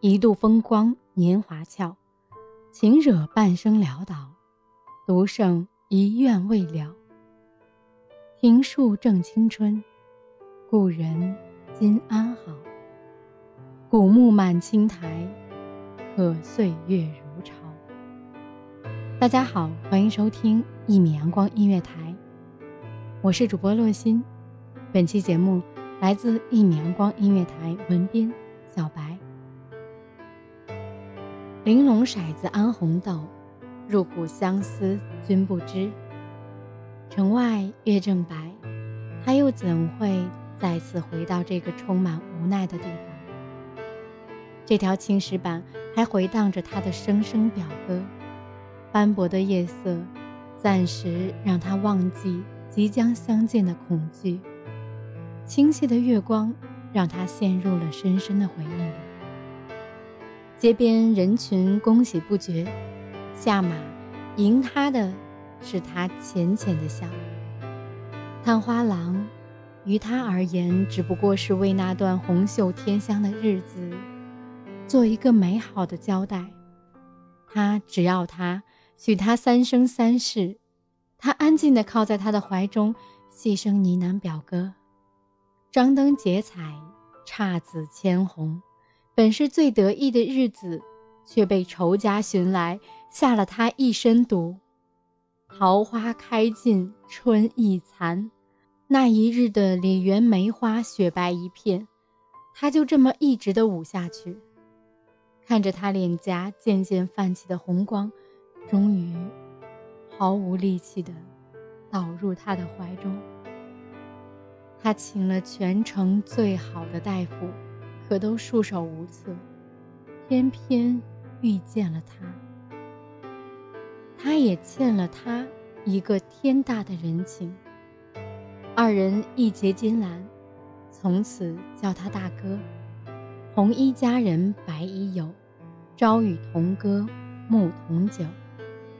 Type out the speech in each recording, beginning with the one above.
一度风光年华俏，情惹半生潦倒，独剩一愿未了。庭树正青春，故人今安好？古木满青苔，可岁月如潮。大家好，欢迎收听一米阳光音乐台，我是主播洛心。本期节目来自一米阳光音乐台文斌、小白。玲珑骰子安红豆，入骨相思君不知。城外月正白，他又怎会再次回到这个充满无奈的地方？这条青石板还回荡着他的声声表歌。斑驳的夜色，暂时让他忘记即将相见的恐惧。清晰的月光，让他陷入了深深的回忆里。街边人群恭喜不绝，下马迎他的是他浅浅的笑。探花郎，于他而言只不过是为那段红袖添香的日子做一个美好的交代。他只要他许他三生三世，他安静地靠在他的怀中，细声呢喃表哥：“张灯结彩，姹紫千红。”本是最得意的日子，却被仇家寻来，下了他一身毒。桃花开尽春意残，那一日的李园梅花雪白一片，他就这么一直的舞下去。看着他脸颊渐渐泛起的红光，终于毫无力气的倒入他的怀中。他请了全城最好的大夫。可都束手无策，偏偏遇见了他。他也欠了他一个天大的人情。二人一结金兰，从此叫他大哥。红衣佳人白衣友，朝与同歌暮同酒。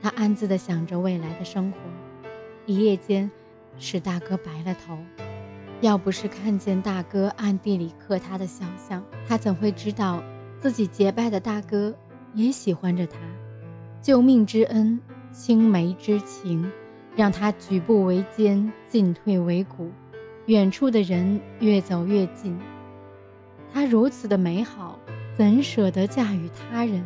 他暗自的想着未来的生活。一夜间，使大哥白了头。要不是看见大哥暗地里刻他的肖像，他怎会知道自己结拜的大哥也喜欢着他？救命之恩，青梅之情，让他举步维艰，进退维谷。远处的人越走越近，他如此的美好，怎舍得嫁与他人？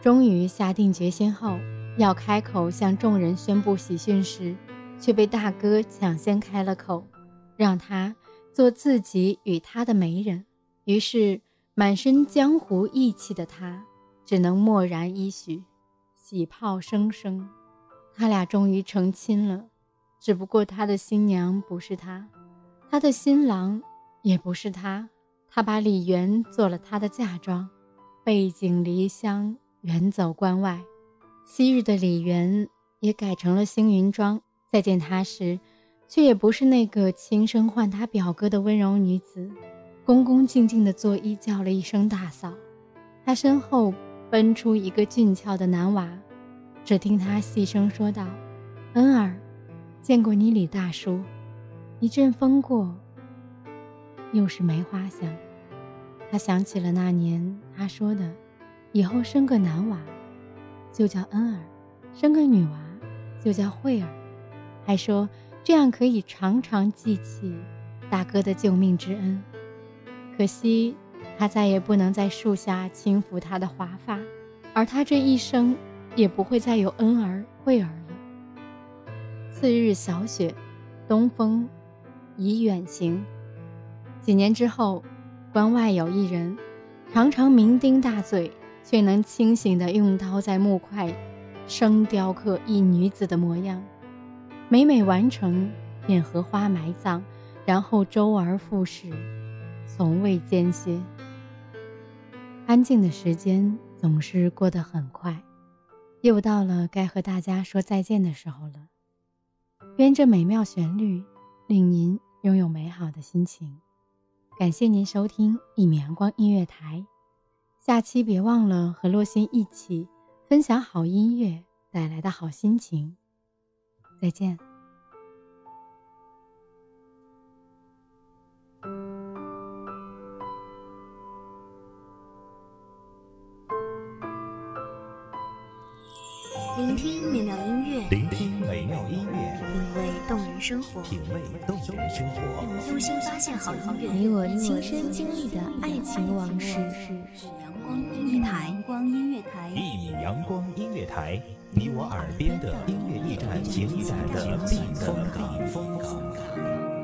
终于下定决心后，要开口向众人宣布喜讯时，却被大哥抢先开了口。让他做自己与他的媒人，于是满身江湖义气的他，只能默然依许，喜炮声声。他俩终于成亲了，只不过他的新娘不是他，他的新郎也不是他。他把李媛做了他的嫁妆，背井离乡，远走关外。昔日的李媛也改成了星云庄，再见他时。却也不是那个轻声唤他表哥的温柔女子，恭恭敬敬地作揖叫了一声大嫂。他身后奔出一个俊俏的男娃，只听他细声说道：“恩儿，见过你李大叔。”一阵风过，又是梅花香。他想起了那年他说的：“以后生个男娃，就叫恩儿；生个女娃，就叫慧儿。”还说。这样可以常常记起大哥的救命之恩，可惜他再也不能在树下轻抚他的华发，而他这一生也不会再有恩儿惠儿了。次日小雪，东风已远行。几年之后，关外有一人，常常酩酊大醉，却能清醒地用刀在木块生雕刻一女子的模样，每每完成便荷花埋葬，然后周而复始，从未间歇。安静的时间总是过得很快，又到了该和大家说再见的时候了。愿这美妙旋律令您拥有美好的心情。感谢您收听一米阳光音乐台，下期别忘了和洛心一起分享好音乐带来的好心情。再见。聆听美妙音乐，聆听美妙音乐，品味动人生活，品味动人生活。用心发现好音乐，你我亲身经历的爱情往事。阳光音乐台，阳光音乐台，阳光音乐台你我耳边的音乐驿站精彩的避风港避风港